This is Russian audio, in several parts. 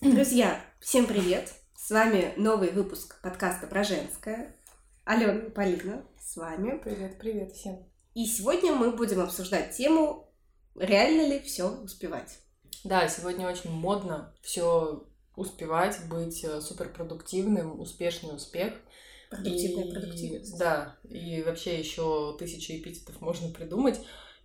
Друзья, всем привет! С вами новый выпуск подкаста про женское. Алена и Полина с вами. Привет, привет всем. И сегодня мы будем обсуждать тему, реально ли все успевать. Да, сегодня очень модно все успевать, быть э, суперпродуктивным, успешный успех. Продуктивная И- продуктивность. Да, и вообще еще тысячи эпитетов можно придумать.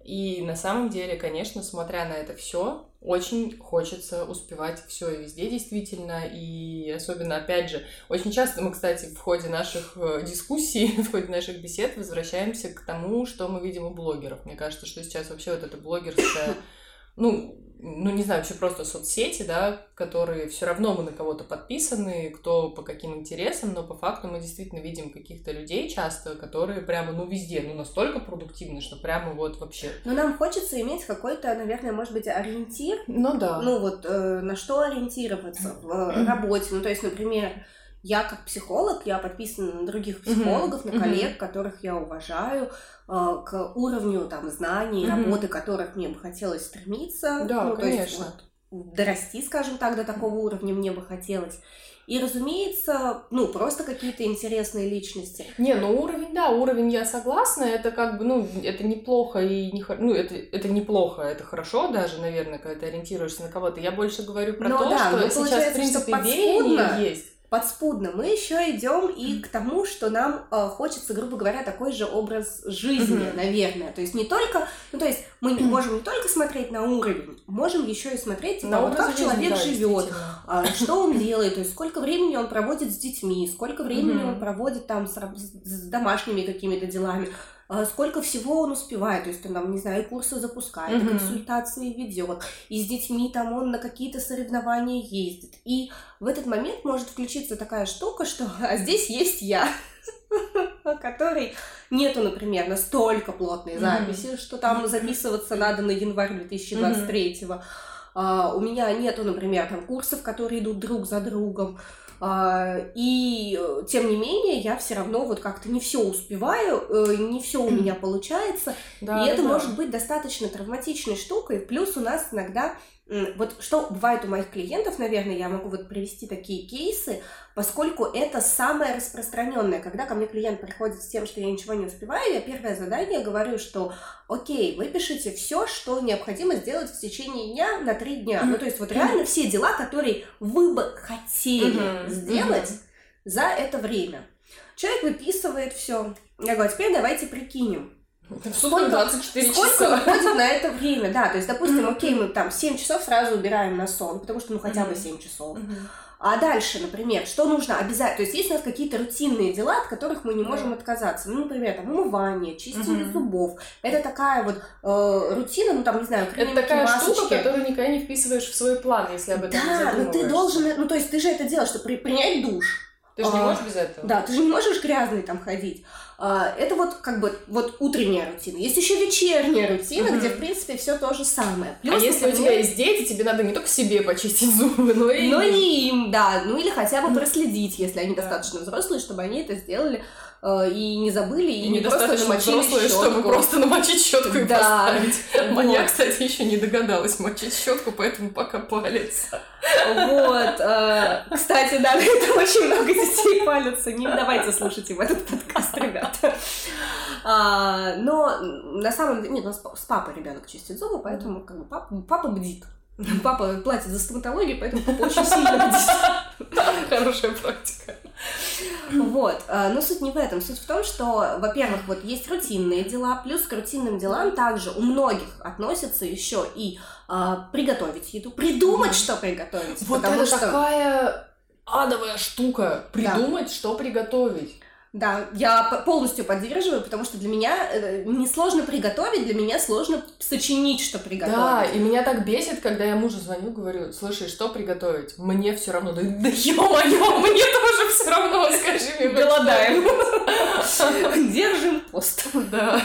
И на самом деле, конечно, смотря на это все, очень хочется успевать все и везде действительно. И особенно, опять же, очень часто мы, кстати, в ходе наших э, дискуссий, в ходе наших бесед возвращаемся к тому, что мы видим у блогеров. Мне кажется, что сейчас вообще вот эта блогерская, ну, ну, не знаю, вообще просто соцсети, да, которые все равно мы на кого-то подписаны, кто по каким интересам, но по факту мы действительно видим каких-то людей часто, которые прямо, ну, везде, ну, настолько продуктивны, что прямо вот вообще... Но нам хочется иметь какой-то, наверное, может быть, ориентир, Ну да. ну вот э, на что ориентироваться в э, работе. Ну, то есть, например, я как психолог, я подписана на других психологов, на Мгм. коллег, которых я уважаю, э, к уровню там знаний, Мгм. работы которых мне бы хотелось стремиться. Да, ну, то есть, конечно. вот, дорасти, скажем так, до такого уровня мне бы хотелось. И, разумеется, ну, просто какие-то интересные личности. Не, ну уровень, да, уровень я согласна, это как бы, ну, это неплохо и не ну, это, это неплохо, это хорошо даже, наверное, когда ты ориентируешься на кого-то. Я больше говорю про Ну то, да, что сейчас, в принципе, что веяние есть. Подспудно мы еще идем и к тому, что нам э, хочется, грубо говоря, такой же образ жизни, Мгм. наверное. То есть не только, ну то есть мы не можем не только смотреть на уровень, можем еще и смотреть типа, На вот как жизни, человек да, живет, действительно. а, что он делает, то есть сколько времени он проводит с детьми, сколько времени Мгм. он проводит там с, с- домашними какими-то делами, сколько всего он успевает, то есть он там, не знаю, и курсы запускает, и Мгм. консультации ведет, и с детьми там он на какие-то соревнования ездит. И в этот момент может включиться такая штука, что а здесь есть я, который нету, например, настолько плотной записи, что там записываться надо на январь 2023 а, у меня нету, например, там курсов, которые идут друг за другом. А, и э, тем не менее, я все равно вот как-то не все успеваю, э, не все у меня получается. Да, и это да. может быть достаточно травматичной штукой. Плюс у нас иногда, вот что бывает у моих клиентов, наверное, я могу вот привести такие кейсы, поскольку это самое распространенное. Когда ко мне клиент приходит с тем, что я ничего не успеваю, я первое задание говорю, что окей, выпишите все, что необходимо сделать в течение дня на три дня. Ну, то есть вот реально все дела, которые вы бы хотели Мгм, сделать мгм. за это время. Человек выписывает все. Я говорю, а теперь давайте прикинем. Сутки Сколько- 24 Сколько часа. уходит на это время, да, то есть, допустим, окей, мы там 7 часов сразу убираем на сон, потому что, ну, хотя бы Мгм. 7 часов. А дальше, например, что нужно обязательно, то есть, есть у нас какие-то рутинные дела, от которых мы не Да. можем отказаться, ну, например, там, умывание, чистение Мгм. зубов, это такая вот э, рутина, ну, там, не знаю, Это такая масочки. штука, которую никогда не вписываешь в свой план, если об этом не Да, но ты должен, ну, то есть, ты же это делаешь, что при- принять душ, Ты же не А, можешь без этого. Да, ты же не можешь грязный там ходить. А, Это вот как бы вот утренняя рутина. Есть еще вечерняя рутина, Мгм. где в принципе все то же самое. А Плюс, если у например, тебя есть дети, тебе надо не только себе почистить зубы, но и... но и им, да, ну или хотя бы проследить, если они Да. достаточно взрослые, чтобы они это сделали и не забыли, и, И не просто намочили взрослые, чтобы щетку. просто намочить щетку и Да. поставить. Вот. кстати, еще не догадалась мочить щетку, поэтому пока палец. Вот. э, Кстати, да, на это очень много детей палятся. Не давайте слушать им этот подкаст, ребята. А, Но на самом деле, нет, у нас с папой ребенок чистит зубы, поэтому как бы папа, папа бдит. Папа платит за стоматологию, поэтому папа очень сильно. Хорошая практика. Вот. а, Но суть не в этом. Суть в том, что, во-первых, вот есть рутинные дела, плюс к рутинным делам также у многих относятся еще и а, приготовить еду, придумать, что приготовить. Вот потому это что... такая адовая штука. Придумать, что приготовить. Да, я полностью поддерживаю, потому что для меня э, несложно приготовить, для меня сложно сочинить, что Да, приготовить. и меня так бесит, когда я мужу звоню, говорю, слушай, что приготовить? Мне все равно. Да, да ё-моё, мне тоже все равно, скажи мне. Голодаем. Держим пост. Да,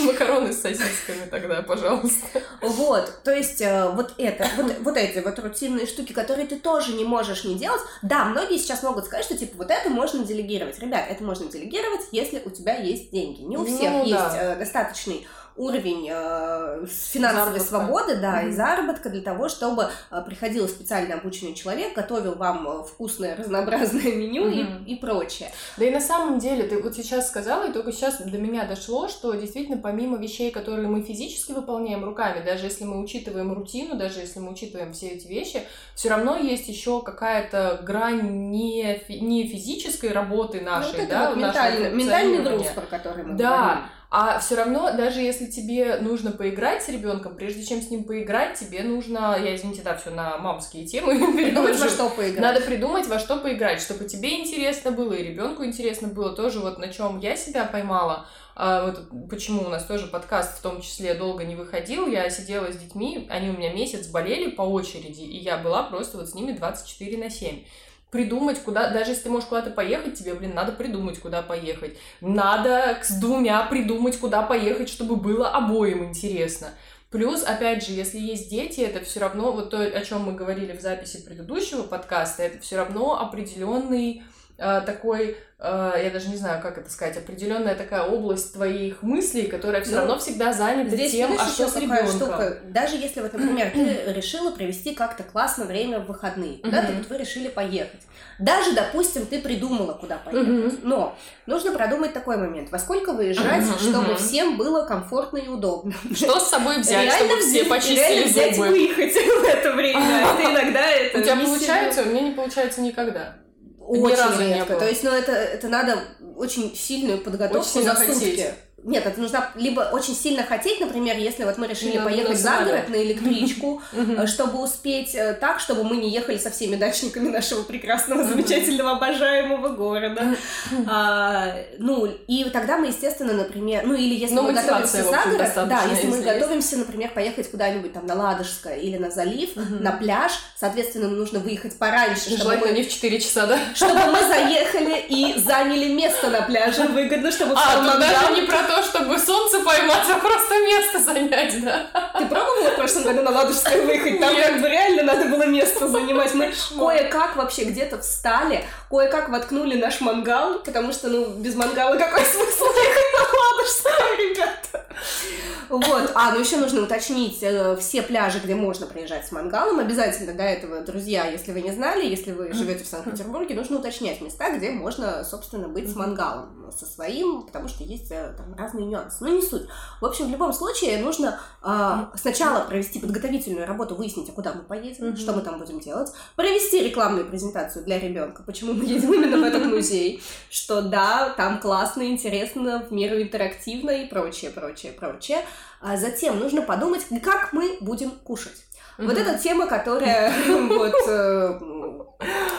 макароны с сосисками тогда, пожалуйста. Вот, то есть э, вот это, вот, вот эти вот рутинные штуки, которые ты тоже не можешь не делать. Да, многие сейчас могут сказать, что типа вот это можно делегировать. Ребят, это можно делегировать, если у тебя есть деньги. Не у Ну, всех есть э, достаточный уровень э, финансовой Заработка. свободы, да, Мгм. и заработка для того, чтобы э, приходил специально обученный человек, готовил вам э, вкусное разнообразное меню Мгм. и, и прочее. Да и на самом деле, ты вот сейчас сказала, и только сейчас до меня дошло, что действительно помимо вещей, которые мы физически выполняем руками, даже если мы учитываем рутину, даже если мы учитываем все эти вещи, все равно есть еще какая-то грань не, фи- не физической работы Ну, нашей, вот это да, вот ментальный, ментальный груз, про который мы Да, говорили. А все равно, даже если тебе нужно поиграть с ребенком, прежде чем с ним поиграть, тебе нужно, я извините, да, все на мамские темы Придумать, во что поиграть. Надо придумать, во что поиграть, чтобы тебе интересно было и ребенку интересно было. Тоже вот на чем я себя поймала. А, вот почему у нас тоже подкаст в том числе долго не выходил. Я сидела с детьми, они у меня месяц болели по очереди, и я была просто вот с ними 24 на 7 придумать, куда, даже если ты можешь куда-то поехать, тебе, блин, надо придумать, куда поехать. Надо с двумя придумать, куда поехать, чтобы было обоим интересно. Плюс, опять же, если есть дети, это все равно, вот то, о чем мы говорили в записи предыдущего подкаста, это все равно определенный такой, э, я даже не знаю, как это сказать, определенная такая область твоих мыслей, которая все Ну, равно всегда занята Здесь тем, видишь, а что с ребенком. штука. Даже если вот, например, ты решила провести как-то классно время в выходные, куда-то Мгм. вот вы решили поехать. Даже, допустим, ты придумала, куда поехать. Но нужно продумать такой момент. Во сколько выезжать, чтобы всем было комфортно и удобно. Что с собой взять, реально чтобы все почистили реально взять зубы? выехать в это время. Это иногда это У тебя получается? У меня не получается никогда. Очень разу не редко. было. То есть, ну, это, это надо очень сильную подготовку Очень за сутки. Нет, это нужно либо очень сильно хотеть, например, если вот мы решили Ну, поехать за город на электричку, э, чтобы успеть э, так, чтобы мы не ехали со всеми дачниками нашего прекрасного, замечательного, обожаемого города. А, ну, и тогда мы, естественно, например, ну или если мы готовимся за город, да, если мы готовимся, например, поехать куда-нибудь там на Ладожское или на залив, на пляж, соответственно, нужно выехать пораньше, чтобы Желательно мы не в 4 часа, да? чтобы мы заехали и заняли место на пляже. Выгодно, чтобы А, тут даже не про то, чтобы солнце поймать, а просто место занять, да? Ты пробовала в прошлом году на Ладожское выехать? Там Нет. как бы реально надо было место занимать. Мы кое-как вообще где-то встали, кое-как воткнули наш мангал, потому что, ну, без мангала какой смысл ехать на Ладожское, ребята? Вот, а, ну еще нужно уточнить э, все пляжи, где можно приезжать с мангалом. Обязательно до этого, друзья, если вы не знали, если вы живете в Санкт-Петербурге, нужно уточнять места, где можно, собственно, быть с мангалом, со своим, потому что есть э, там разные нюансы. Ну, не суть. В общем, в любом случае нужно а, сначала провести подготовительную работу, выяснить, а куда мы поедем, Мгм. что мы там будем делать, провести рекламную презентацию для ребенка, почему мы едем именно в этот музей, что да, там классно, интересно, в меру интерактивно и прочее, прочее, прочее. А затем нужно подумать, как мы будем кушать. Вот Мгм. эта тема, которая вот э,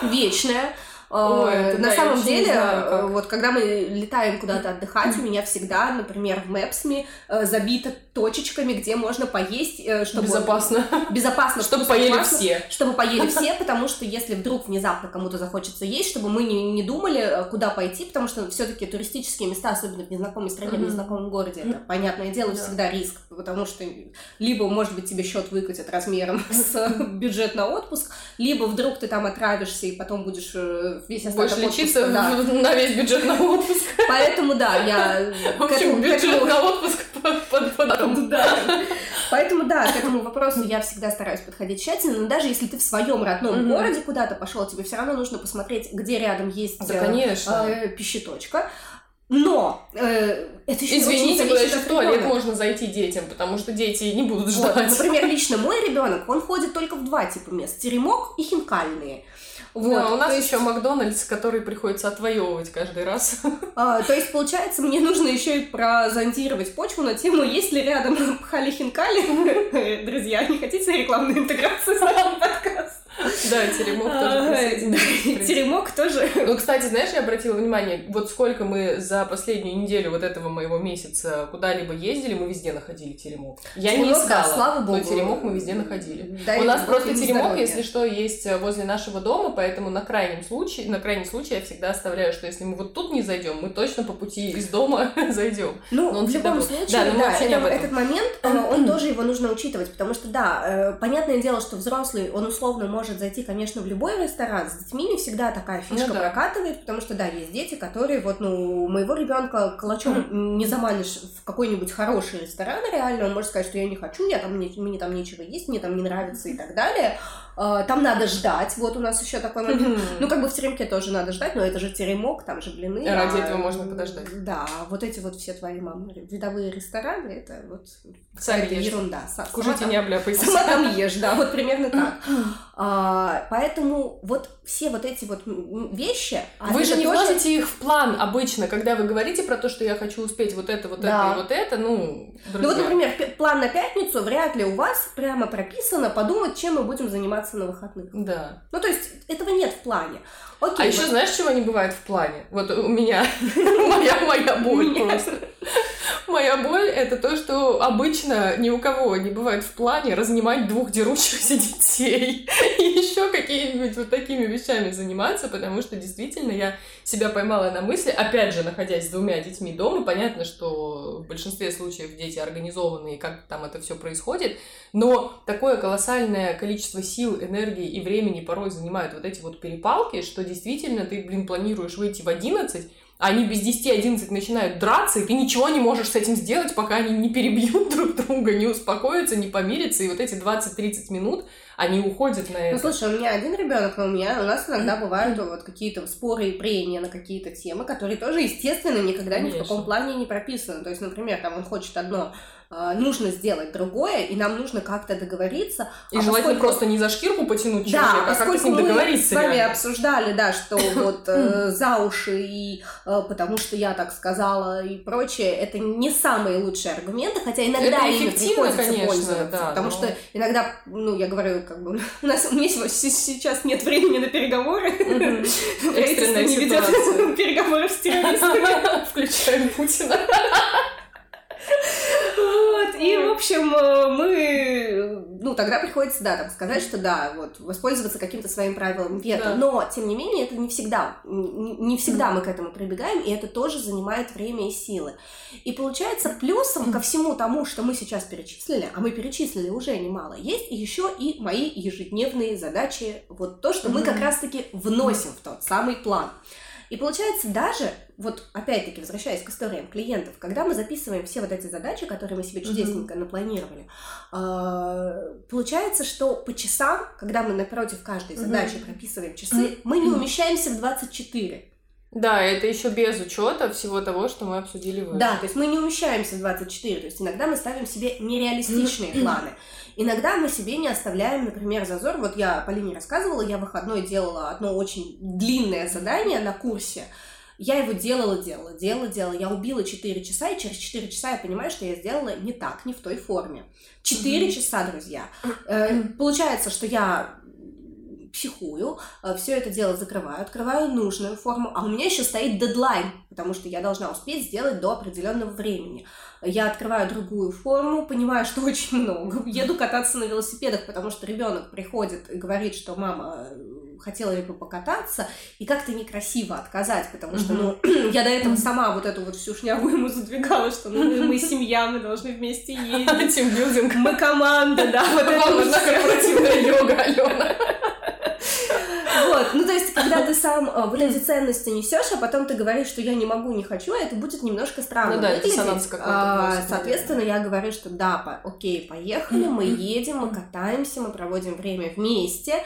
вечная. Ой, Э, На да, самом деле, знаю, э, вот когда мы летаем куда-то отдыхать, у меня всегда, например, в Мэпсме забито точечками, где можно поесть, э, чтобы Безопасно. безопасно, Чтобы поели все. чтобы поели все, потому что если вдруг внезапно кому-то захочется есть, чтобы мы не, не думали, куда пойти, потому что все-таки туристические места, особенно в незнакомой стране, в незнакомом городе, это, понятное дело, Да. всегда риск, потому что либо, может быть, тебе счет выкатят размером с бюджет на отпуск, либо вдруг ты там отравишься и потом будешь весь остаток Будешь лечиться да. на весь бюджет на отпуск. Поэтому, да, я В общем, бюджет на отпуск под- потом. да. Поэтому, да, к этому вопросу я всегда стараюсь подходить тщательно, но даже если ты в своем родном городе куда-то пошел, тебе все равно нужно посмотреть, где рядом есть э, конечно. э, пищеточка. Но э, это еще Извините, куда еще в туалет можно. можно зайти детям, потому что дети не будут Вот, ждать. например, лично мой ребенок, он ходит только в два типа мест: теремок и хинкальные. Вот, Да, у нас есть, еще Макдональдс, который приходится отвоевывать каждый раз. а, то есть, получается, мне нужно еще и прозондировать почву на тему, есть ли рядом пхали-хинкали. Друзья, не хотите рекламную интеграцию с нашим подкастом? Да, теремок тоже А, принципе. Теремок тоже. Ну, кстати, знаешь, я обратила внимание, вот сколько мы за последнюю неделю вот этого моего месяца куда-либо ездили, мы везде находили теремок. Я не искала, слава богу. но теремок мы везде находили. У нас просто теремок, если что, есть э, возле нашего дома, поэтому на крайнем случае, на крайний случай я всегда оставляю, что если мы вот тут не зайдем, мы точно по пути из дома зайдем. Ну, в любом случае, Да, этот момент, э, он тоже его нужно учитывать, потому что, да, э, понятное дело, что взрослый, он условно может зайти прийти, конечно, в любой ресторан, с детьми не всегда такая фишка ну, да. прокатывает, потому что, да, есть дети, которые, вот, ну, моего ребенка калачом не заманишь в какой-нибудь хороший ресторан, реально, он может сказать, что я не хочу, я там, мне, мне там нечего есть, мне там не нравится и так далее. Uh, там надо ждать, вот у нас еще такой момент. Ну, как бы в теремке тоже надо ждать, но это же теремок, там же блины. Ради а, этого можно подождать. Да, вот эти вот все твои мамы, видовые рестораны, это вот Сами это ерунда. Кушайте, не обляпайтесь. Сама там ешь, да, вот примерно так. А, поэтому вот все вот эти вот вещи... Вы же не тоже... вложите их в план обычно, когда вы говорите про то, что я хочу успеть вот это, вот да. это и вот это, ну, друзья. Ну вот, например, план на пятницу, вряд ли у вас прямо прописано подумать, чем мы будем заниматься на выходных. Да. Ну, то есть, этого нет в плане. Окей, а вот... еще знаешь, чего не бывает в плане? Вот у меня моя моя боль просто. Моя боль это то, что обычно ни у кого не бывает в плане разнимать двух дерущихся детей и еще какими-нибудь вот такими вещами заниматься, потому что действительно я себя поймала на мысли, опять же, находясь с двумя детьми дома, понятно, что в большинстве случаев дети организованы и как там это все происходит, но такое колоссальное количество сил, энергии и времени порой занимают вот эти вот перепалки, что действительно ты, блин, планируешь выйти в 11, они без 10-11 начинают драться, и ты ничего не можешь с этим сделать, пока они не перебьют друг друга, не успокоятся, не помирятся, и вот эти 20-30 минут они уходят на ну, это. Ну, слушай, у меня один ребенок, но у меня у нас иногда бывают вот какие-то споры и прения на какие-то темы, которые тоже, естественно, никогда Конечно. ни в каком плане не прописаны. То есть, например, там он хочет одно, а, нужно сделать другое, и нам нужно как-то договориться. И а желательно поскольку... просто не за шкирку потянуть человека, да, а как-то с ним договориться. Мы с вами реально. обсуждали, да, что вот э, за уши, и э, потому что я так сказала и прочее, это не самые лучшие аргументы, хотя иногда ими приходится конечно, пользоваться. Да, потому но... что иногда, ну, я говорю, как бы, у нас у меня сейчас нет времени на переговоры. Экстренная ситуация. Переговоры с террористами. Включаем Путина. И, в общем, э, мы, ну, тогда приходится, да, там, сказать, что да, вот, воспользоваться каким-то своим правилом вето. Да. Но, тем не менее, это не всегда, не всегда мы к этому прибегаем, и это тоже занимает время и силы. И получается, плюсом ко всему тому, что мы сейчас перечислили, а мы перечислили уже немало, есть еще и мои ежедневные задачи, вот то, что мы как раз-таки вносим в тот самый план. И получается, даже, вот опять-таки, возвращаясь к историям клиентов, когда мы записываем все вот эти задачи, которые мы себе чудесненько напланировали, а, получается, что по часам, когда мы напротив каждой задачи прописываем часы, мы не умещаемся в 24. Да, это еще без учета всего того, что мы обсудили выше. Да, то есть мы не умещаемся в 24, то есть иногда мы ставим себе нереалистичные планы. Иногда мы себе не оставляем, например, зазор. Вот я Полине рассказывала, я выходной делала одно очень длинное задание на курсе. Я его делала, делала, делала, делала. Я убила 4 часа, и через 4 часа я понимаю, что я сделала не так, не в той форме. 4 mm-hmm. часа, друзья. Э, получается, что я психую, э, все это дело закрываю, открываю нужную форму, а у меня еще стоит дедлайн, потому что я должна успеть сделать до определенного времени. Я открываю другую форму, понимаю, что очень много, еду кататься на велосипедах, потому что ребенок приходит и говорит, что мама хотела ли бы покататься, и как-то некрасиво отказать, потому что, ну, я до этого сама вот эту вот всю шнягу ему задвигала, что ну, мы семья, мы должны вместе ездить. Тимбилдинг. Мы команда, да. Вот Вам нужна корпоративная йога, Алена. Вот, ну то есть, когда ты сам э, вот эти ценности несешь, а потом ты говоришь, что я не могу, не хочу, это будет немножко странно. Ну да, диссонанс какой-то. А, соответственно, я говорю, что да, по, окей, поехали, мы едем, мы катаемся, мы проводим время вместе.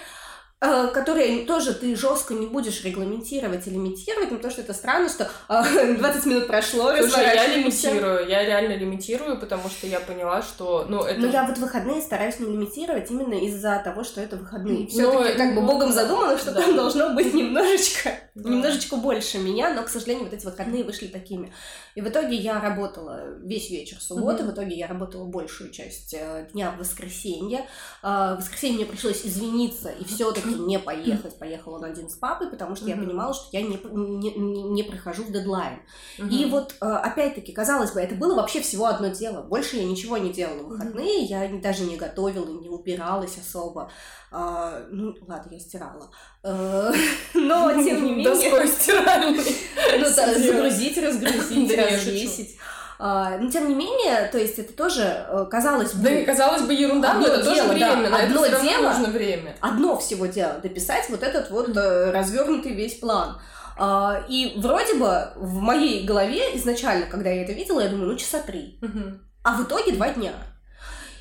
Э, которые тоже ты жестко не будешь регламентировать и лимитировать, ну, потому что это странно, что 20 э, минут прошло, Слушай, я лимитирую, я реально лимитирую, потому что я поняла, что, ну, это... Но я вот выходные стараюсь не лимитировать именно из-за того, что это выходные. все таки как бы ну, богом задумано, что да. там должно быть немножечко, да. немножечко больше меня, но, к сожалению, вот эти выходные вышли такими. И в итоге я работала весь вечер субботы, в итоге я работала большую часть э, дня в воскресенье. В воскресенье мне пришлось извиниться и все-таки не поехать. Поехал он один с папой, потому что я понимала, что я не, не, не прохожу в дедлайн. И вот, э, опять-таки, казалось бы, это было вообще всего одно дело. Больше я ничего не делала в выходные, я даже не готовила, не убиралась особо. А, ну, ладно, я стирала. Э, но, тем не менее... Доской стиральной. Ну, загрузить, разгрузить, развесить. А, но тем не менее, то есть это тоже э, казалось бы... Да и казалось бы ерунда, но это тоже время, да, на одно это дело, нужно время. Одно всего дело, дописать вот этот вот э, развернутый весь план. А, и вроде бы в моей голове изначально, когда я это видела, я думаю, ну часа три. Мгм. А в итоге два дня.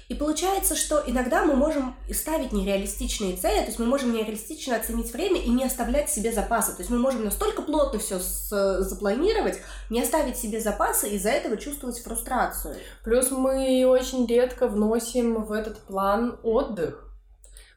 И получается, что иногда мы можем ставить нереалистичные цели, то есть мы можем нереалистично оценить время и не оставлять себе запасы. То есть мы можем настолько плотно все запланировать, не оставить себе запасы, и из-за этого чувствовать фрустрацию. Плюс мы очень редко вносим в этот план отдых.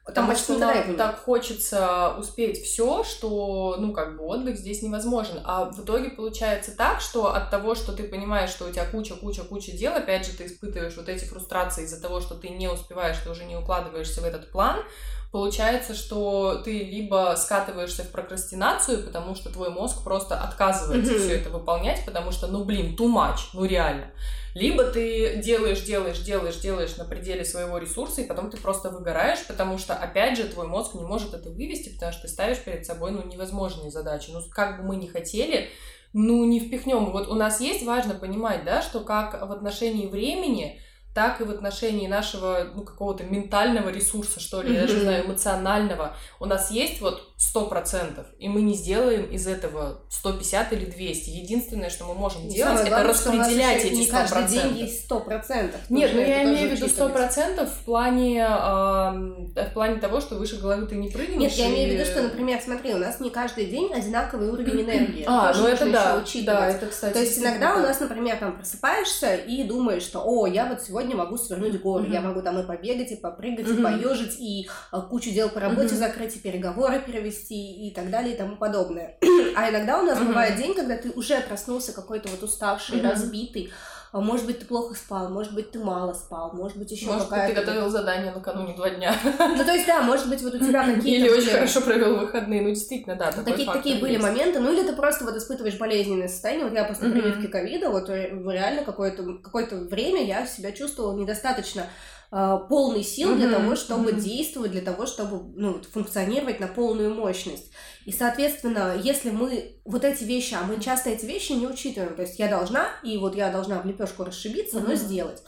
Потому Там что нам так хочется успеть все, что, ну, как бы отдых здесь невозможен. А в итоге получается так, что от того, что ты понимаешь, что у тебя куча, куча, куча дел, опять же, ты испытываешь вот эти фрустрации из-за того, что ты не успеваешь, ты уже не укладываешься в этот план, получается, что ты либо скатываешься в прокрастинацию, потому что твой мозг просто отказывается Мгм. все это выполнять, потому что, ну, блин, too much, ну, реально. Либо ты делаешь, делаешь, делаешь, делаешь на пределе своего ресурса, и потом ты просто выгораешь, потому что, опять же, твой мозг не может это вывести, потому что ты ставишь перед собой, ну, невозможные задачи. Ну, как бы мы ни хотели, ну, не впихнем. Вот у нас есть, важно понимать, да, что как в отношении времени, так и в отношении нашего, ну, какого-то ментального ресурса, что ли, я даже знаю, эмоционального. У нас есть вот 100%, и мы не сделаем из этого 150 или 200. Единственное, что мы можем И делать, это главное, что у нас распределять эти не каждый 100%. день есть сто процентов. Нет, ну Нужно я имею в виду сто учитывать. процентов в плане, ам, в плане того, что выше головы ты не прыгнешь. Нет, я имею в и- виду, что, например, смотри, у нас не каждый день одинаковый уровень энергии. А, ну это да, да, это, кстати, То есть иногда у нас, например, там просыпаешься и думаешь, что, о, я вот сегодня могу свернуть горы, Мгм. я могу там и побегать, и попрыгать, и Мгм. поежить, и а, кучу дел по работе Мгм. закрыть, и переговоры перевести, и так далее, и тому подобное. А иногда у нас Мгм. бывает день, когда ты уже проснулся какой-то вот уставший, Мгм. разбитый, может быть, ты плохо спал, может быть, ты мало спал, может быть, еще Может быть, ты какая-то... готовил задание накануне два дня. Ну, то есть, да, может быть, вот у тебя какие-то... Или очень хорошо провел выходные. Ну, действительно, да, Такие, такие были моменты, ну или ты просто вот испытываешь болезненное состояние. Вот я после прививки ковида, вот ре- реально какое-то какое время я себя чувствовала недостаточно э, полной сил для того, чтобы действовать, для того, чтобы ну, функционировать на полную мощность. И, соответственно, если мы вот эти вещи, а мы часто эти вещи не учитываем, то есть я должна, и вот я должна в лепешку расшибиться, но сделать.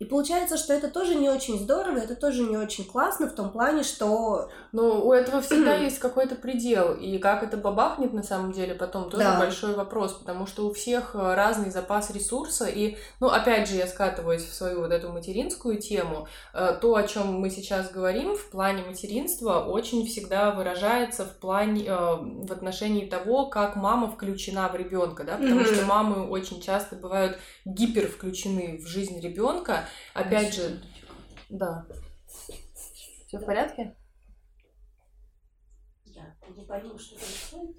И получается, что это тоже не очень здорово, это тоже не очень классно в том плане, что Ну, у этого всегда есть какой-то предел, и как это бабахнет на самом деле потом, тоже Да. большой вопрос, потому что у всех э, разный запас ресурса, и, ну, опять же, я скатываюсь в свою вот эту материнскую тему, Э, то, о чем мы сейчас говорим в плане материнства, очень всегда выражается в плане, э, в отношении того, как мама включена в ребенка, да, потому что мамы очень часто бывают гипер включены в жизнь ребенка, опять же, да. Все в порядке? я не пойму, что происходит.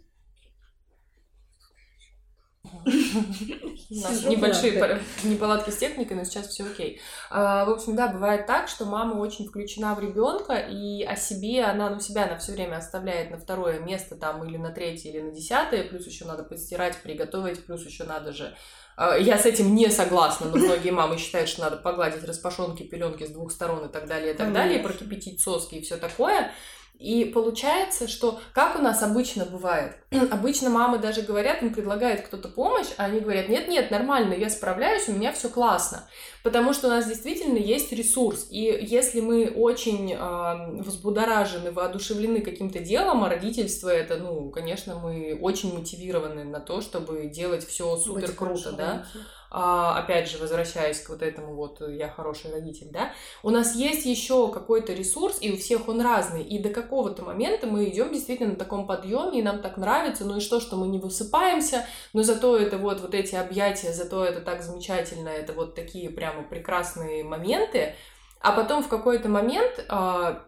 У нас небольшие да. неполадки с техникой, но сейчас все окей. А, в общем, да, бывает так, что мама очень включена в ребенка, и о себе она, ну, себя она все время оставляет на второе место там или на третье, или на десятое, плюс еще надо постирать, приготовить, плюс еще надо же я с этим не согласна, но многие мамы считают, что надо погладить распашонки, пеленки с двух сторон и так далее, и так далее, Конечно. прокипятить соски и все такое. И получается, что как у нас обычно бывает, обычно мамы даже говорят, им предлагает кто-то помощь, а они говорят, нет-нет, нормально, я справляюсь, у меня все классно. Потому что у нас действительно есть ресурс. И если мы очень э, взбудоражены, воодушевлены каким-то делом, а родительство это, ну, конечно, мы очень мотивированы на то, чтобы делать все супер круто, да. родителем. А, опять же, возвращаясь к вот этому вот э, я хороший родитель, да, у нас есть еще какой-то ресурс, и у всех он разный, и до какого-то момента мы идем действительно на таком подъеме, и нам так нравится, ну и что, что мы не высыпаемся, но зато это вот, вот эти объятия, зато это так замечательно, это вот такие прямо прекрасные моменты, а потом в какой-то момент а,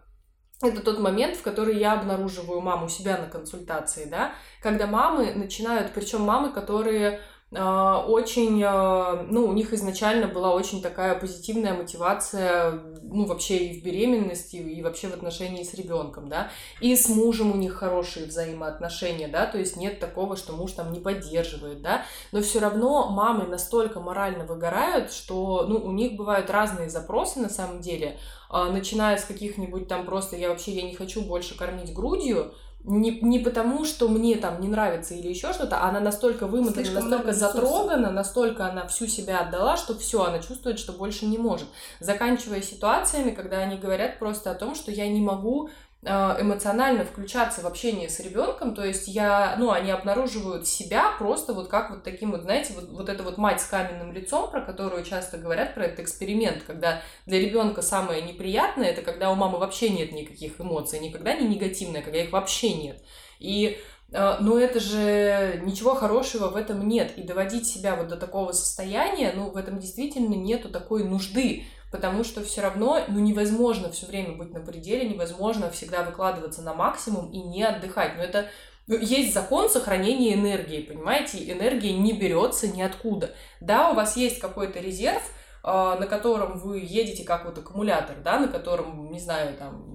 это тот момент, в который я обнаруживаю маму себя на консультации, да, когда мамы начинают, причем мамы, которые очень, а, ну, у них изначально была очень такая позитивная мотивация, ну, вообще и в беременности, и вообще в отношении с ребенком, да, и с мужем у них хорошие взаимоотношения, да, то есть нет такого, что муж там не поддерживает, да, но все равно мамы настолько морально выгорают, что, ну, у них бывают разные запросы на самом деле, а, начиная с каких-нибудь там просто, я вообще, я не хочу больше кормить грудью, не, не потому, что мне там не нравится или еще что-то, она настолько вымотана, Слишком настолько затрогана, настолько она всю себя отдала, что все, она чувствует, что больше не может. Заканчивая ситуациями, когда они говорят просто о том, что я не могу эмоционально включаться в общение с ребенком, то есть я, ну, они обнаруживают себя просто вот как вот таким вот, знаете, вот, вот эта вот мать с каменным лицом, про которую часто говорят, про этот эксперимент, когда для ребенка самое неприятное, это когда у мамы вообще нет никаких эмоций, никогда не негативные, а когда их вообще нет. И э, но это же ничего хорошего в этом нет. И доводить себя вот до такого состояния, ну, в этом действительно нету такой нужды потому что все равно ну, невозможно все время быть на пределе, невозможно всегда выкладываться на максимум и не отдыхать. Но это ну, есть закон сохранения энергии, понимаете? Энергия не берется ниоткуда. Да, у вас есть какой-то резерв, э, на котором вы едете как вот аккумулятор, да, на котором, не знаю, там,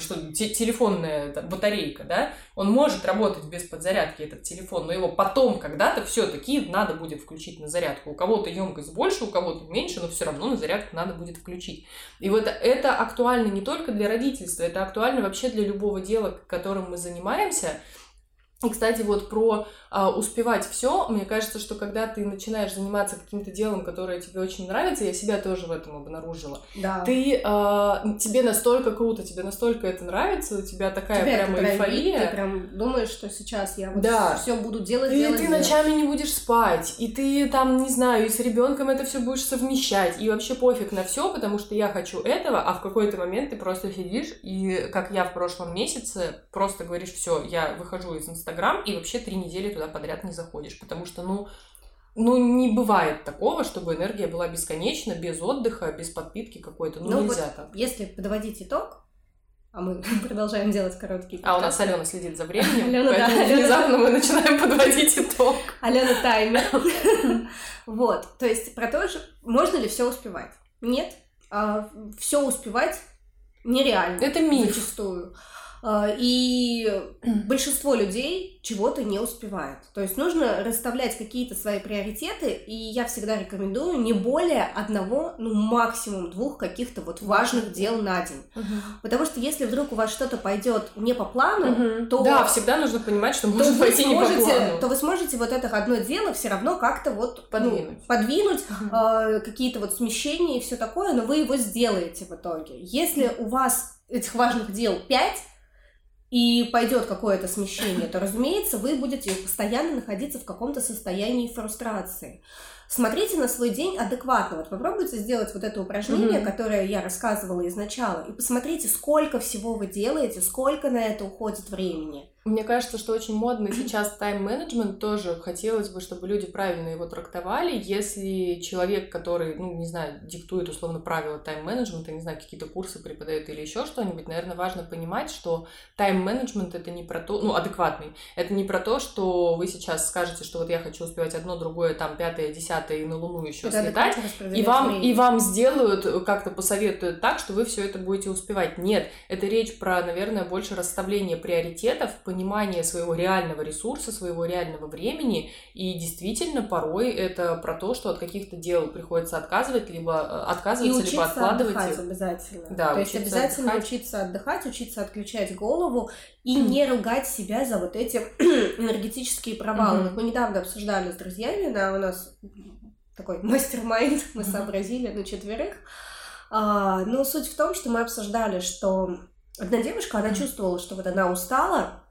что те- телефонная там, батарейка, да, он может работать без подзарядки, этот телефон, но его потом когда-то все-таки надо будет включить на зарядку. У кого-то емкость больше, у кого-то меньше, но все равно на зарядку надо будет включить. И вот это актуально не только для родительства, это актуально вообще для любого дела, которым мы занимаемся. И, кстати, вот про а, успевать все, мне кажется, что когда ты начинаешь заниматься каким-то делом, которое тебе очень нравится, я себя тоже в этом обнаружила. Да. Ты а, тебе настолько круто, тебе настолько это нравится, у тебя такая прямо драйвит, эйфория. Ты прям думаешь, что сейчас я вот Да. все буду делать, И делать, ты делать. ночами не будешь спать, и ты там, не знаю, и с ребенком это все будешь совмещать, и вообще пофиг на все, потому что я хочу этого, а в какой-то момент ты просто сидишь, и как я в прошлом месяце, просто говоришь, все, я выхожу из Инстаграм, и вообще три недели туда подряд не заходишь, потому что, ну, ну, не бывает такого, чтобы энергия была бесконечна, без отдыха, без подпитки какой-то. Ну, Ну, нельзя вот так. Если подводить итог, а мы продолжаем делать короткие А у нас. Алена следит за временем, Алена, да, поэтому Алена. внезапно мы начинаем подводить итог. Алена таймер. Вот, то есть про то же, можно ли все успевать? Нет, все успевать нереально. Это миф. Зачастую. А, И большинство людей чего-то не успевает. То есть нужно расставлять какие-то свои приоритеты, и я всегда рекомендую не более одного, ну максимум двух каких-то вот важных дел на день. Потому что если вдруг у вас что-то пойдет не по плану, Мгм. то- Да, всегда нужно понимать, что то может пойти не по плану. то вы сможете вот это одно дело все равно как-то вот ну, Подвинуть. подвинуть Мгм. э, какие-то вот смещения и все такое, но вы его сделаете в итоге. Если у вас этих важных дел 5 и пойдет какое-то смещение, то, разумеется, вы будете постоянно находиться в каком-то состоянии фрустрации. Смотрите на свой день адекватно. Вот попробуйте сделать вот это упражнение, Мгм. которое я рассказывала изначала, и посмотрите, сколько всего вы делаете, сколько на это уходит времени. Мне кажется, что очень модно сейчас тайм-менеджмент тоже. Хотелось бы, чтобы люди правильно его трактовали. Если человек, который, ну, не знаю, диктует условно правила тайм-менеджмента, не знаю, какие-то курсы преподает или еще что-нибудь, наверное, важно понимать, что тайм-менеджмент это не про то, ну, адекватный. Это не про то, что вы сейчас скажете, что вот я хочу успевать одно, другое, там, пятое, десятое и на Луну еще Это слетать. И вам, и вам сделают, как-то посоветуют так, что вы все это будете успевать. Нет, это речь про, наверное, больше расставление приоритетов, понимание своего реального ресурса, своего реального времени. И действительно, порой это про то, что от каких-то дел приходится отказывать, либо э, И отказываться, либо учиться откладывать отдыхать обязательно. Да, То есть обязательно отдыхать. учиться отдыхать, учиться отключать голову и Мгм. не ругать себя за вот эти энергетические провалы. Вот мы недавно обсуждали с друзьями, да, у нас такой мастер-майнд, мы Мгм. сообразили на четверых. А, но суть в том, что мы обсуждали, что одна девушка, она чувствовала, что вот она устала,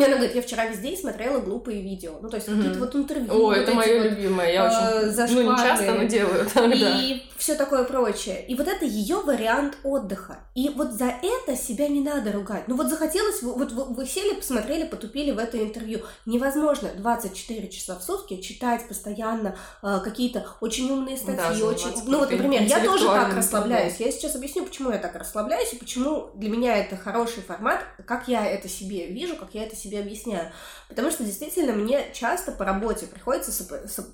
и она говорит, я вчера весь день смотрела глупые видео. Ну, то есть Мгм. какие-то вот интервью. О, вот это мое вот любимое. Я э, очень. Ну, не часто, но делаю так, да. и все такое прочее. И вот это ее вариант отдыха. И вот за это себя не надо ругать. Ну вот захотелось, вот вы, вы сели, посмотрели, потупили в это интервью. Невозможно 24 часа в сутки читать постоянно э, какие-то очень умные статьи. Да, очень... Ну вот, например, я тоже так расслабляюсь. Я сейчас объясню, почему я так расслабляюсь и почему для меня это хороший формат, как я это себе вижу, как я это себе объясняю? Потому что действительно мне часто по работе приходится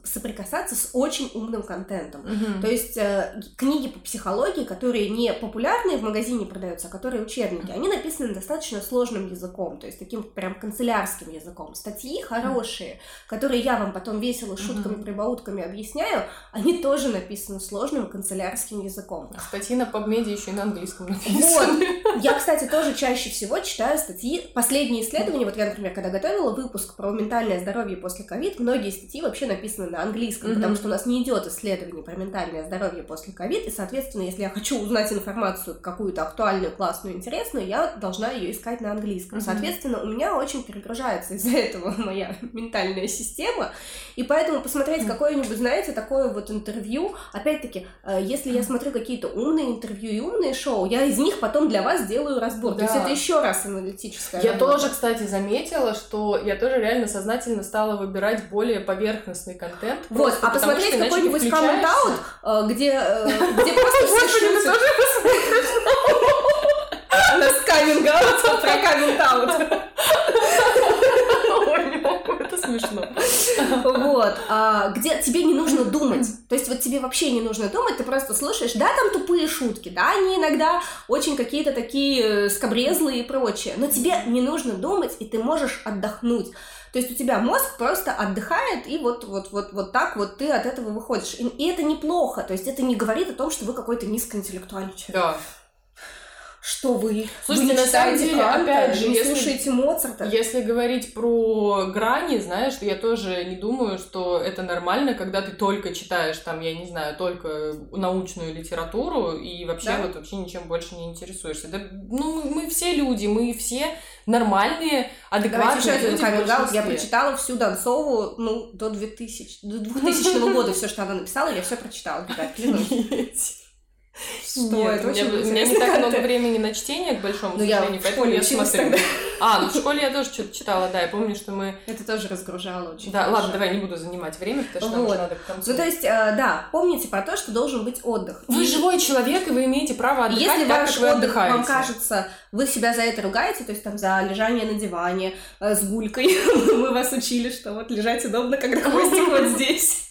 соприкасаться с очень умным контентом. Мгм. То есть э, книги по психологии, которые не популярные в магазине продаются, а которые учебники, они написаны достаточно сложным языком, то есть таким прям канцелярским языком. Статьи хорошие, которые я вам потом весело шутками, прибаутками объясняю, они тоже написаны сложным канцелярским языком. Статьи на PubMed еще и на английском Вот. написаны. Я, кстати, тоже чаще всего читаю статьи. Последние исследования, вот я, например, когда готовила выпуск про ментальное здоровье после ковид, многие статьи вообще написаны на английском, Мгм. потому что у нас не идет исследование про ментальное здоровье после ковид, и, соответственно, если я хочу узнать информацию какую-то актуальную, классную, интересную, я должна ее искать на английском. Мгм. Соответственно, у меня очень перегружается из-за этого моя ментальная система, и поэтому посмотреть какое-нибудь, знаете, такое вот интервью, опять-таки, э, если я смотрю какие-то умные интервью и умные шоу, я из них потом для вас делаю разбор. То есть Да. это еще раз аналитическая Я работа. тоже, кстати, заметила, что я тоже реально сознательно стала выбирать более поверхностный контент. Вот, просто а посмотреть какой-нибудь ты коммент включаешься. аут, где, э, где просто все Господи, ты шутят. тоже У нас каминг аут про каминг аут. Ой, не могу, это смешно. Вот, а, где тебе не нужно думать. То есть вот тебе вообще не нужно думать, ты просто слушаешь, да, там тупые шутки, да, они иногда очень какие-то такие э, скобрезлые и прочее, но тебе не нужно думать, и ты можешь отдохнуть. То есть у тебя мозг просто отдыхает, и вот, вот, вот, вот так вот ты от этого выходишь. И, и это неплохо, то есть это не говорит о том, что вы какой-то низкоинтеллектуальный человек. Да. Что вы? Слушайте, вы не на самом читаете деле, Канта, опять же, не если- слушаете Моцарта. Если говорить про грани, знаешь, я тоже не думаю, что это нормально, когда ты только читаешь, там, я не знаю, только научную литературу и вообще Да. вот вообще ничем больше не интересуешься. Да, ну, мы все люди, мы все нормальные, Давайте адекватные один люди каминг-аут. Я прочитала всю Донцову, ну, до 2000, до 2000 года все, что она написала, я все прочитала, ребят, клянусь. Что, Нет, это у меня, очень у меня не так много времени на чтение, к большому Ну, я сожалению, в поэтому я смотрю. тогда. А, ну в школе я тоже что-то читала, да, я помню, что мы... Это тоже разгружало очень Да, хорошо. ладно, давай не буду занимать время, потому что нам Вот. уже надо к концу. Ну, то есть, э, да, помните про то, что должен быть отдых. Вы живой человек, и вы имеете право отдыхать Если так, ваш как вы отдых вам кажется, вы себя за это ругаете, то есть там за лежание на диване э, с гулькой, мы вас учили, что вот лежать удобно, когда хвостик вот здесь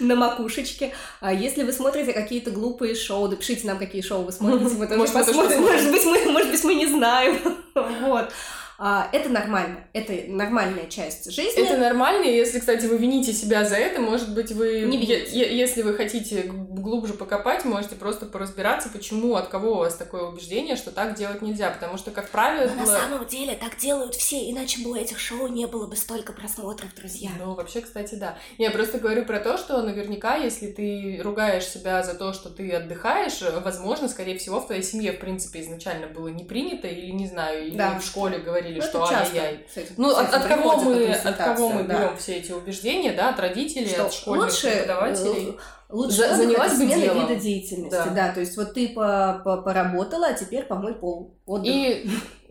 на макушечке. А если вы смотрите какие-то глупые шоу, напишите нам, какие шоу вы смотрите, мы тоже Может, посмотрим. Может быть, мы, может быть, мы не знаем. Вот. А, Это нормально. Это нормальная часть жизни. Это нормально, если, кстати, вы вините себя за это, может быть, вы, Не е- вините. е- если вы хотите глубже покопать, можете просто поразбираться, почему, от кого у вас такое убеждение, что так делать нельзя, потому что, как правило, На самом деле так делают все, иначе бы у этих шоу не было бы столько просмотров, друзья. Ну, вообще, кстати, да. Я просто говорю про то, что наверняка, если ты ругаешь себя за то, что ты отдыхаешь, возможно, скорее всего, в твоей семье, в принципе, изначально было не принято, или, не знаю, или Да. в школе говорили, Ну, что ай-яй-яй. Ну, от, от кого мы, от кого мы да. берем все эти убеждения, да, от родителей, что от школьных лучше, преподавателей. э, лучше За- занялась бы делом. вида деятельности, Да. да. то есть вот ты по- по- поработала, а теперь помой пол. Отдых. И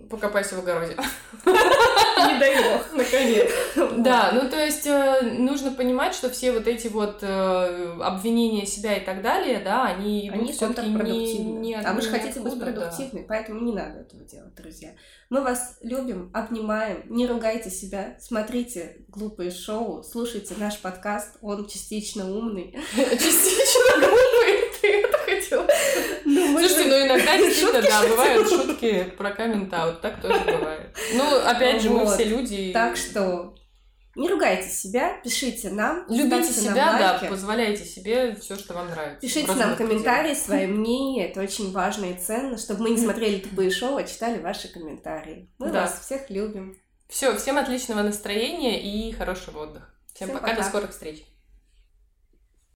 покопайся в огороде. не дай бог. Наконец. Да, ну то есть э, нужно понимать, что все вот эти вот э, обвинения себя и так далее, да, они Они не, контрпродуктивны. а вы же хотите быть продуктивной, поэтому не надо этого делать, друзья. Мы вас любим, обнимаем, не ругайте себя, смотрите глупые шоу, слушайте наш подкаст, он частично умный. Частично глупый, ты это Слушайте, ну иногда действительно, да, бывают шутки про коммент-аут, так тоже бывает. Ну, опять же, мы все люди. Так что не ругайте себя, пишите нам, Любите ставьте нам себя, да, позволяйте себе все, что вам нравится. Пишите в нам комментарии, свои мнения, это очень важно и ценно, чтобы мы не смотрели тупые шоу, а читали ваши комментарии. Мы Да. вас всех любим. Все, всем отличного настроения и хорошего отдыха. Всем Всем пока, до пока. скорых встреч.